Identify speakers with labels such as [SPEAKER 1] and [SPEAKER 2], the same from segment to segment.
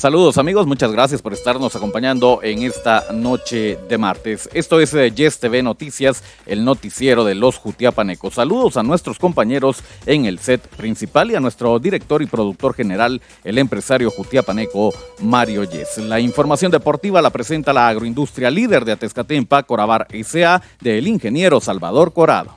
[SPEAKER 1] Saludos amigos, muchas gracias por estarnos acompañando en esta noche de martes. Esto es eh, Yes TV Noticias, el noticiero de los Jutiapanecos. Saludos a nuestros compañeros en el set principal y a nuestro director y productor general, el empresario jutiapaneco Mario Yes. La información deportiva la presenta la agroindustria líder de Atezcatempa, Corabar S.A., del ingeniero Salvador Corado.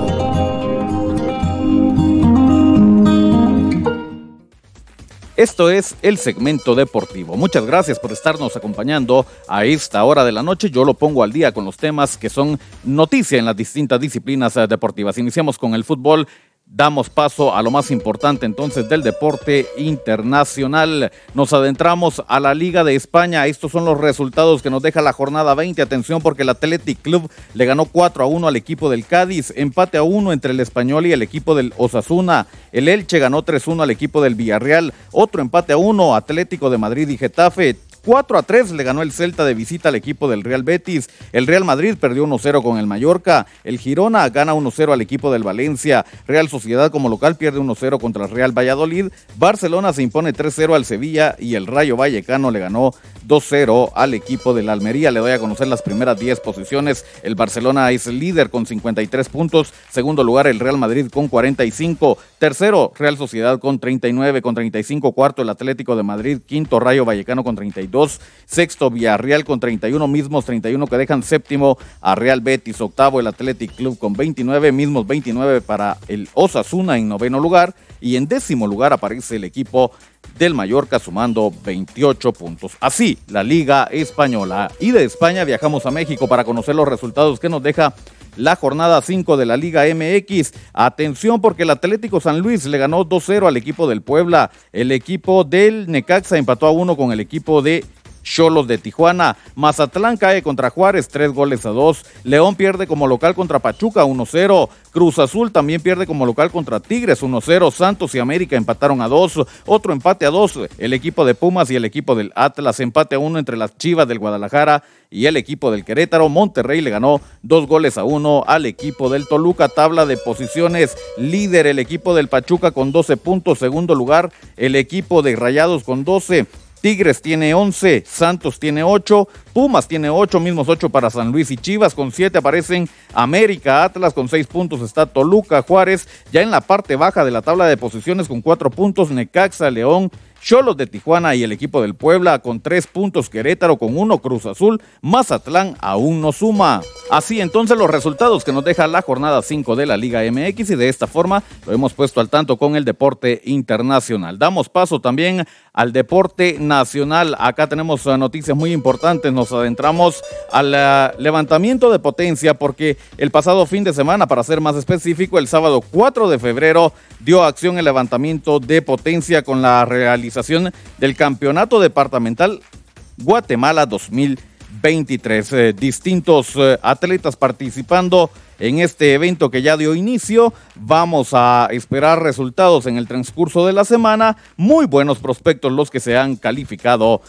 [SPEAKER 1] Esto es el segmento deportivo. Muchas gracias por estarnos acompañando a esta hora de la noche. Yo lo pongo al día con los temas que son noticia en las distintas disciplinas eh, deportivas. Iniciamos con el fútbol Damos paso a lo más importante entonces del deporte internacional. Nos adentramos a la Liga de España. Estos son los resultados que nos deja la jornada 20. Atención porque el Athletic Club le ganó 4 a 1 al equipo del Cádiz. Empate a 1 entre el Español y el equipo del Osasuna. El Elche ganó 3 1 al equipo del Villarreal. Otro empate a 1 Atlético de Madrid y Getafe. 4 a 3 le ganó el Celta de visita al equipo del Real Betis. El Real Madrid perdió 1-0 con el Mallorca. El Girona gana 1-0 al equipo del Valencia. Real Sociedad como local pierde 1-0 contra el Real Valladolid. Barcelona se impone 3-0 al Sevilla y el Rayo Vallecano le ganó 2-0 al equipo del Almería. Le doy a conocer las primeras 10 posiciones. El Barcelona es líder con 53 puntos. Segundo lugar el Real Madrid con 45. Tercero Real Sociedad con 39 con 35. Cuarto el Atlético de Madrid. Quinto Rayo Vallecano con 32 sexto Villarreal con 31, mismos 31 que dejan séptimo a Real Betis, octavo el Athletic Club con 29, mismos 29 para el Osasuna en noveno lugar y en décimo lugar aparece el equipo del Mallorca sumando 28 puntos. Así, la Liga Española. Y de España viajamos a México para conocer los resultados que nos deja la jornada 5 de la Liga MX. Atención porque el Atlético San Luis le ganó 2-0 al equipo del Puebla. El equipo del Necaxa empató a 1 con el equipo de Cholos de Tijuana. Mazatlán cae contra Juárez, tres goles a dos. León pierde como local contra Pachuca, 1-0. Cruz Azul también pierde como local contra Tigres, 1-0. Santos y América empataron a dos. Otro empate a dos. El equipo de Pumas y el equipo del Atlas. Empate a uno entre las Chivas del Guadalajara y el equipo del Querétaro. Monterrey le ganó dos goles a uno al equipo del Toluca. Tabla de posiciones. Líder el equipo del Pachuca con 12 puntos. Segundo lugar el equipo de Rayados con 12. Tigres tiene 11, Santos tiene 8, Pumas tiene 8, mismos 8 para San Luis y Chivas, con 7 aparecen América, Atlas con 6 puntos está Toluca, Juárez, ya en la parte baja de la tabla de posiciones con 4 puntos, Necaxa, León, Cholos de Tijuana y el equipo del Puebla con tres puntos, Querétaro con uno, Cruz Azul, Mazatlán aún no suma. Así entonces los resultados que nos deja la jornada 5 de la Liga MX y de esta forma lo hemos puesto al tanto con el deporte internacional. Damos paso también al deporte nacional. Acá tenemos noticias muy importantes. Nos adentramos al uh, levantamiento de potencia porque el pasado fin de semana, para ser más específico, el sábado 4 de febrero dio acción el levantamiento de potencia con la realización del Campeonato Departamental Guatemala 2023. Eh, distintos eh, atletas participando en este evento que ya dio inicio. Vamos a esperar resultados en el transcurso de la semana. Muy buenos prospectos los que se han calificado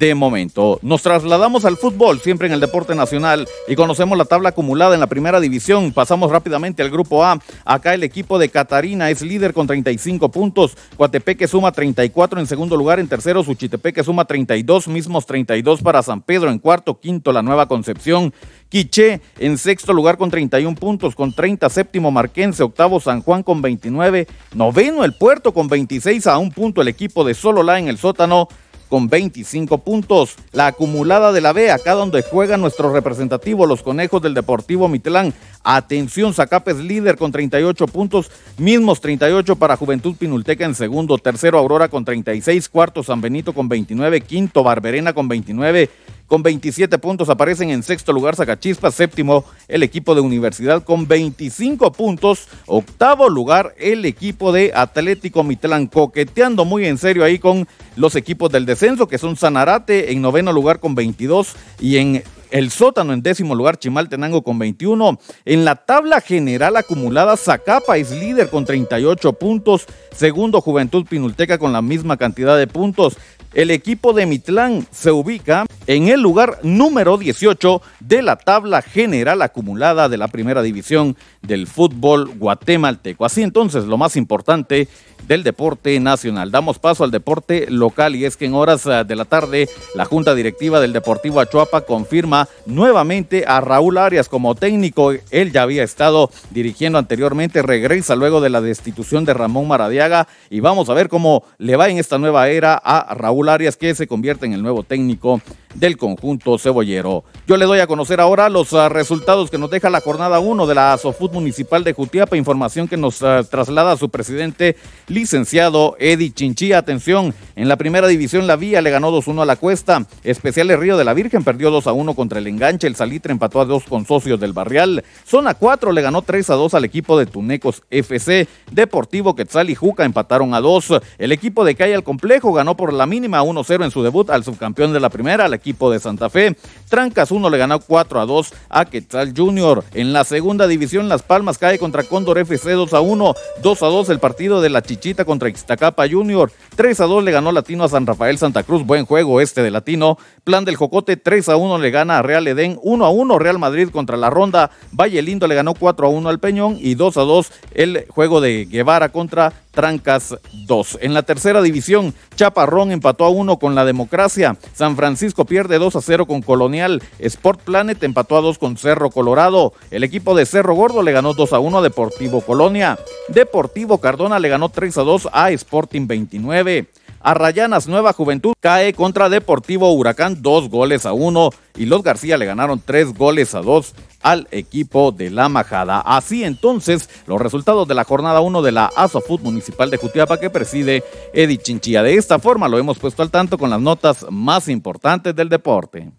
[SPEAKER 1] de momento. Nos trasladamos al fútbol, siempre en el deporte nacional, y conocemos la tabla acumulada en la primera división. Pasamos rápidamente al grupo A. Acá el equipo de Catarina es líder con 35 puntos. Coatepeque suma 34 en segundo lugar. En tercero, Suchitepeque suma 32, mismos 32 para San Pedro. En cuarto, quinto, la Nueva Concepción. Quiché en sexto lugar con 31 puntos, con 30 séptimo Marquense, octavo San Juan con 29, noveno el Puerto con 26 a un punto el equipo de Sololá en el sótano con 25 puntos. La acumulada de la B, acá donde juega nuestro representativo, los conejos del Deportivo Mitlán. Atención, Zacapes líder con 38 puntos, mismos 38 para Juventud Pinulteca en segundo, tercero Aurora con 36, cuarto San Benito con 29, quinto Barberena con 29, con 27 puntos aparecen en sexto lugar Zacachispa, séptimo el equipo de Universidad con 25 puntos, octavo lugar el equipo de Atlético Mitlán, coqueteando muy en serio ahí con los equipos del descenso que son Sanarate en noveno lugar con 22 y en el sótano en décimo lugar, Chimaltenango con 21. En la tabla general acumulada, Zacapa es líder con 38 puntos. Segundo, Juventud Pinulteca con la misma cantidad de puntos. El equipo de Mitlán se ubica en el lugar número 18 de la tabla general acumulada de la primera división del fútbol guatemalteco. Así entonces, lo más importante del deporte nacional. Damos paso al deporte local y es que en horas eh, de la tarde la Junta Directiva del Deportivo Achuapa confirma nuevamente a Raúl Arias como técnico. Él ya había estado dirigiendo anteriormente, regresa luego de la destitución de Ramón Maradiaga y vamos a ver cómo le va en esta nueva era a Raúl Arias que se convierte en el nuevo técnico del conjunto cebollero. Yo le doy a conocer ahora los uh, resultados que nos deja la jornada 1 de la Asofut Municipal de Jutiapa, información que nos uh, traslada su presidente, licenciado Eddie Chinchilla. Atención, en la primera división la Vía le ganó 2-1 a la Cuesta, Especial Río de la Virgen perdió 2-1 contra el Enganche, el Salitre empató a 2 con Socios del Barrial, Zona 4 le ganó 3-2 al equipo de Tunecos FC, Deportivo Quetzal y Juca empataron a 2, el equipo de Calle al Complejo ganó por la mínima 1-0 en su debut al subcampeón de la primera, la equipo de Santa Fe. Trancas 1 le ganó 4 a 2 a Quetzal Junior. En la segunda división, Las Palmas cae contra Cóndor FC 2 a 1. 2 a 2 el partido de la Chichita contra Ixtacapa Junior. 3 a 2 le ganó Latino a San Rafael Santa Cruz. Buen juego este de Latino. Plan del Jocote 3 a 1 le gana a Real Edén. 1 a 1 Real Madrid contra la Ronda. Valle Lindo le ganó 4 a 1 al Peñón. Y 2 a 2 el juego de Guevara contra Trancas 2. En la tercera división, Chaparrón empató a 1 con la Democracia. San Francisco pierde 2 a 0 con Colonial. Sport Planet empató a 2 con Cerro Colorado. El equipo de Cerro Gordo le ganó 2 a 1 a Deportivo Colonia. Deportivo Cardona le ganó 3 a 2 a Sporting 29. Arrayanas Nueva Juventud cae contra Deportivo Huracán dos goles a uno y los García le ganaron tres goles a dos al equipo de la Majada. Así entonces los resultados de la jornada 1 de la ASOFUT Municipal de Jutiapa que preside Edi Chinchilla. De esta forma lo hemos puesto al tanto con las notas más importantes del deporte.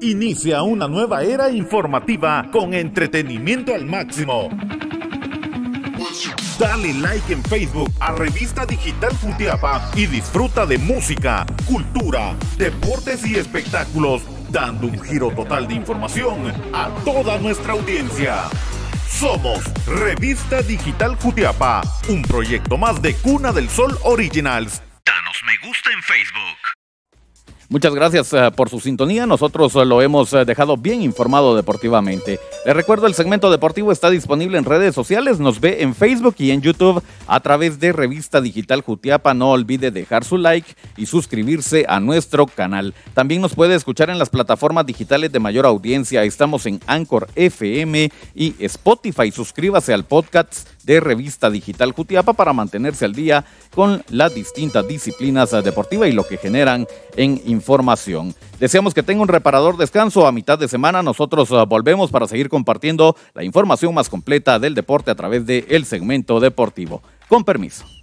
[SPEAKER 2] Inicia una nueva era informativa con entretenimiento al máximo. Dale like en Facebook a Revista Digital Jutiapa y disfruta de música, cultura, deportes y espectáculos, dando un giro total de información a toda nuestra audiencia. Somos Revista Digital Jutiapa, un proyecto más de Cuna del Sol Originals. Danos me gusta en Facebook.
[SPEAKER 1] Muchas gracias eh, por su sintonía. Nosotros eh, lo hemos eh, dejado bien informado deportivamente. Les recuerdo, el segmento deportivo está disponible en redes sociales. Nos ve en Facebook y en YouTube a través de Revista Digital Jutiapa. No olvide dejar su like y suscribirse a nuestro canal. También nos puede escuchar en las plataformas digitales de mayor audiencia. Estamos en Anchor FM y Spotify. Suscríbase al podcast de Revista Digital Jutiapa para mantenerse al día con las distintas disciplinas deportivas y lo que generan en información. Deseamos que tenga un reparador descanso a mitad de semana. Nosotros uh, volvemos para seguir compartiendo la información más completa del deporte a través del el segmento deportivo. Con permiso.